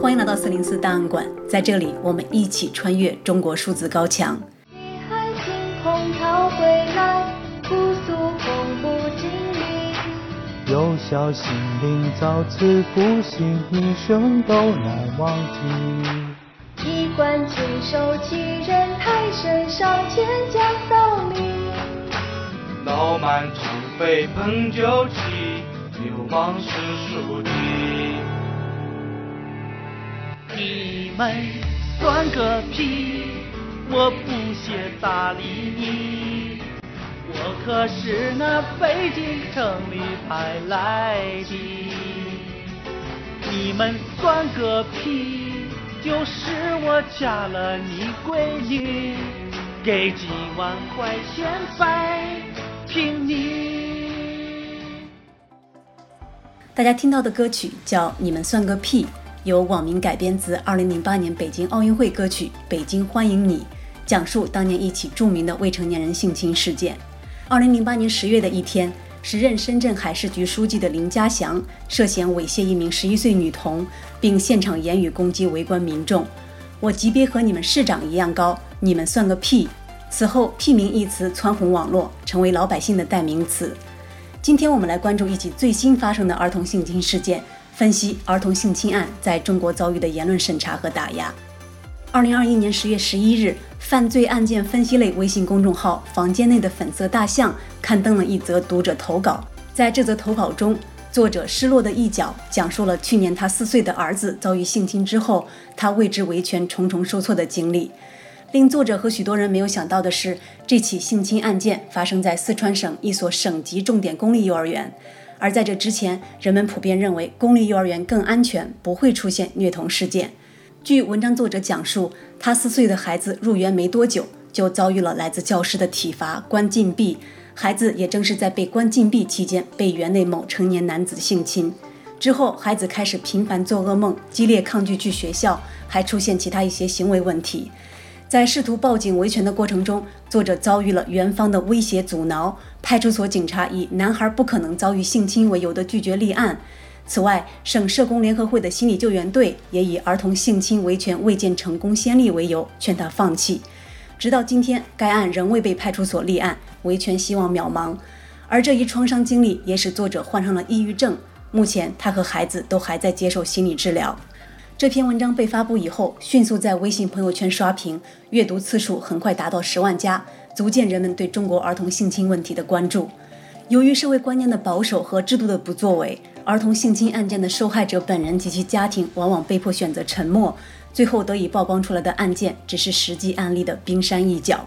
欢迎来到四零四档案馆，在这里我们一起穿越中国数字高墙。遗憾星空逃回来，哭诉恐怖经历。幼小心灵早此不幸，一生都难忘记。衣冠禽兽欺人太甚，上前将道理。脑满肠肥喷酒气，流氓是竖地。你们算个屁！我不屑搭理你，我可是那北京城里派来的。你们算个屁！就是我嫁了你闺女，给几万块钱摆平你。大家听到的歌曲叫《你们算个屁》。由网民改编自2008年北京奥运会歌曲《北京欢迎你》，讲述当年一起著名的未成年人性侵事件。2008年十月的一天，时任深圳海事局书记的林家祥涉嫌猥亵一名十一岁女童，并现场言语攻击围观民众：“我级别和你们市长一样高，你们算个屁！”此后，“屁民”一词蹿红网络，成为老百姓的代名词。今天我们来关注一起最新发生的儿童性侵事件。分析儿童性侵案在中国遭遇的言论审查和打压。二零二一年十月十一日，犯罪案件分析类微信公众号“房间内的粉色大象”刊登了一则读者投稿。在这则投稿中，作者失落的一角讲述了去年他四岁的儿子遭遇性侵之后，他为之维权重重受挫的经历。令作者和许多人没有想到的是，这起性侵案件发生在四川省一所省级重点公立幼儿园。而在这之前，人们普遍认为公立幼儿园更安全，不会出现虐童事件。据文章作者讲述，他四岁的孩子入园没多久，就遭遇了来自教师的体罚、关禁闭。孩子也正是在被关禁闭期间，被园内某成年男子性侵。之后，孩子开始频繁做噩梦，激烈抗拒去学校，还出现其他一些行为问题。在试图报警维权的过程中，作者遭遇了园方的威胁阻挠，派出所警察以男孩不可能遭遇性侵为由的拒绝立案。此外，省社工联合会的心理救援队也以儿童性侵维权未见成功先例为由，劝他放弃。直到今天，该案仍未被派出所立案，维权希望渺茫。而这一创伤经历也使作者患上了抑郁症，目前他和孩子都还在接受心理治疗。这篇文章被发布以后，迅速在微信朋友圈刷屏，阅读次数很快达到十万加，足见人们对中国儿童性侵问题的关注。由于社会观念的保守和制度的不作为，儿童性侵案件的受害者本人及其家庭往往被迫选择沉默，最后得以曝光出来的案件只是实际案例的冰山一角。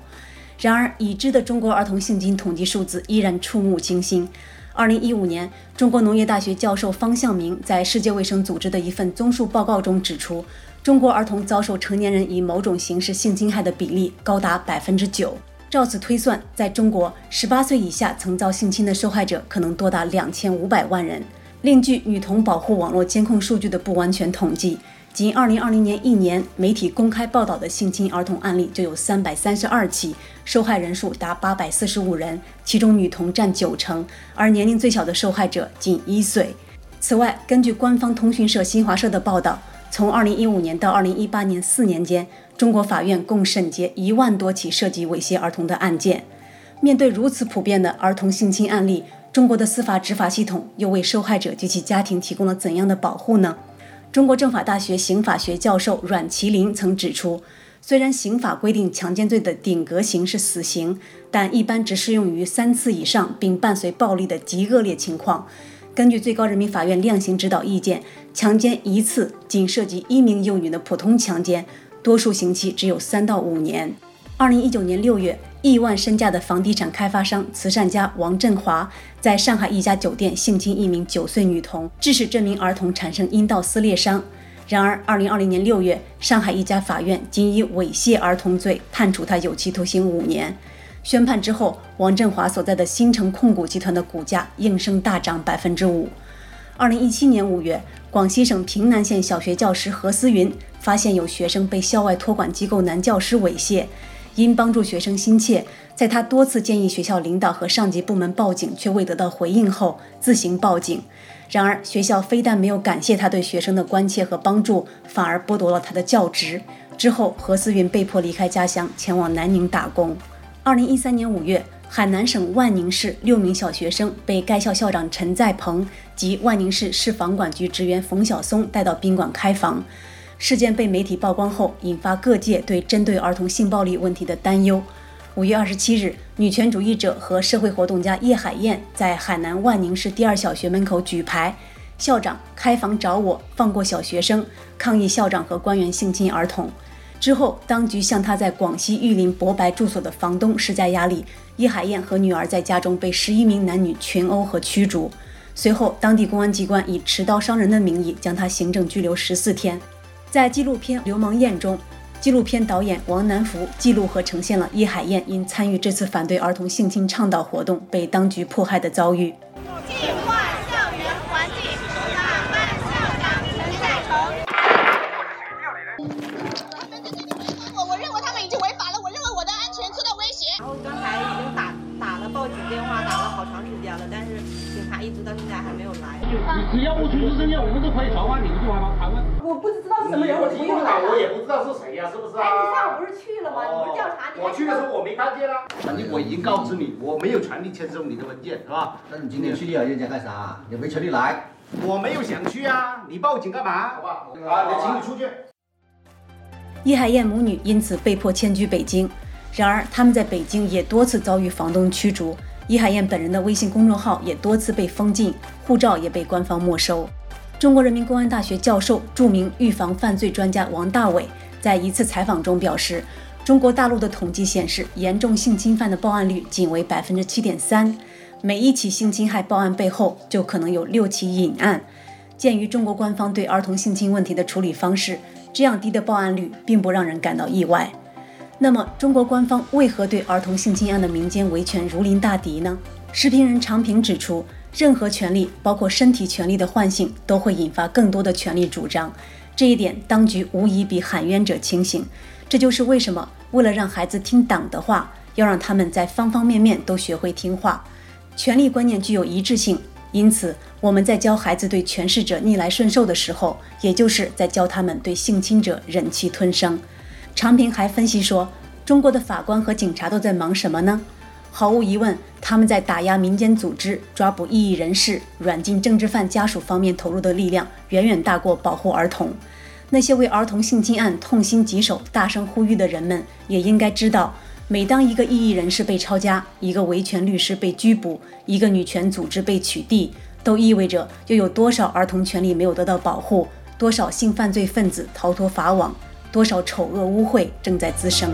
然而，已知的中国儿童性侵统计数字依然触目惊心。二零一五年，中国农业大学教授方向明在世界卫生组织的一份综述报告中指出，中国儿童遭受成年人以某种形式性侵害的比例高达百分之九。照此推算，在中国，十八岁以下曾遭性侵的受害者可能多达两千五百万人。另据女童保护网络监控数据的不完全统计，仅二零二零年一年，媒体公开报道的性侵儿童案例就有三百三十二起，受害人数达八百四十五人，其中女童占九成，而年龄最小的受害者仅一岁。此外，根据官方通讯社新华社的报道，从二零一五年到二零一八年四年间，中国法院共审结一万多起涉及猥亵儿童的案件。面对如此普遍的儿童性侵案例，中国的司法执法系统又为受害者及其家庭提供了怎样的保护呢？中国政法大学刑法学教授阮其林曾指出，虽然刑法规定强奸罪的顶格刑是死刑，但一般只适用于三次以上并伴随暴力的极恶劣情况。根据最高人民法院量刑指导意见，强奸一次仅涉及一名幼女的普通强奸，多数刑期只有三到五年。二零一九年六月，亿万身价的房地产开发商、慈善家王振华在上海一家酒店性侵一名九岁女童，致使这名儿童产生阴道撕裂伤。然而，二零二零年六月，上海一家法院仅以猥亵儿童罪判处他有期徒刑五年。宣判之后，王振华所在的新城控股集团的股价应声大涨百分之五。二零一七年五月，广西省平南县小学教师何思云发现有学生被校外托管机构男教师猥亵。因帮助学生心切，在他多次建议学校领导和上级部门报警却未得到回应后，自行报警。然而，学校非但没有感谢他对学生的关切和帮助，反而剥夺了他的教职。之后，何思云被迫离开家乡，前往南宁打工。二零一三年五月，海南省万宁市六名小学生被该校校长陈在鹏及万宁市市房管局职员冯晓松带到宾馆开房。事件被媒体曝光后，引发各界对针对儿童性暴力问题的担忧。五月二十七日，女权主义者和社会活动家叶海燕在海南万宁市第二小学门口举牌：“校长开房找我，放过小学生”，抗议校长和官员性侵儿童。之后，当局向他在广西玉林博白住所的房东施加压力，叶海燕和女儿在家中被十一名男女群殴和驱逐。随后，当地公安机关以持刀伤人的名义将他行政拘留十四天。在纪录片《流氓宴》中，纪录片导演王南福记录和呈现了叶海燕因参与这次反对儿童性侵倡导活动被当局迫害的遭遇。净化校园环境，打败校长陈在鹏。我我认为他们已经违法了，我认为我的安全受到威胁。然后刚才已经打打了报警电话，打了好长时间了，但是警察一直到现在还没有来。你只要不出示证件，我们都可以传唤你，就还吗？传唤。我不是什么人，我不用来。我也不知道是谁呀，是不是啊？哎，你上午不是去了吗？你不是调查你？我去的时候我没看见啊。反正我已经告知你，我没有权利签收你的文件，是吧？那你今天去叶海燕家干啥？也没权利来。我没有想去啊，你报警干嘛？好吧，啊，你请你出去。叶海燕母女因此被迫迁居北京，然而他们在北京也多次遭遇房东驱逐。叶海燕本人的微信公众号也多次被封禁，护照也被官方没收。中国人民公安大学教授、著名预防犯罪专家王大伟在一次采访中表示，中国大陆的统计显示，严重性侵犯的报案率仅为百分之七点三，每一起性侵害报案背后就可能有六起隐案。鉴于中国官方对儿童性侵问题的处理方式，这样低的报案率并不让人感到意外。那么，中国官方为何对儿童性侵案的民间维权如临大敌呢？视频人常平指出。任何权利，包括身体权利的唤醒，都会引发更多的权利主张。这一点，当局无疑比喊冤者清醒。这就是为什么，为了让孩子听党的话，要让他们在方方面面都学会听话。权利观念具有一致性，因此我们在教孩子对权势者逆来顺受的时候，也就是在教他们对性侵者忍气吞声。常平还分析说，中国的法官和警察都在忙什么呢？毫无疑问，他们在打压民间组织、抓捕异议人士、软禁政治犯家属方面投入的力量，远远大过保护儿童。那些为儿童性侵案痛心疾首、大声呼吁的人们，也应该知道，每当一个异议人士被抄家，一个维权律师被拘捕，一个女权组织被取缔，都意味着又有多少儿童权利没有得到保护，多少性犯罪分子逃脱法网，多少丑恶污秽正在滋生。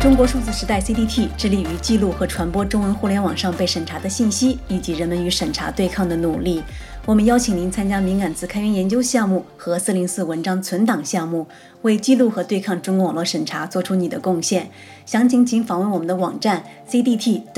中国数字时代 CDT 致力于记录和传播中文互联网上被审查的信息，以及人们与审查对抗的努力。我们邀请您参加敏感词开源研究项目和404文章存档项目，为记录和对抗中国网络审查做出你的贡献。详情请访问我们的网站 cdt.media。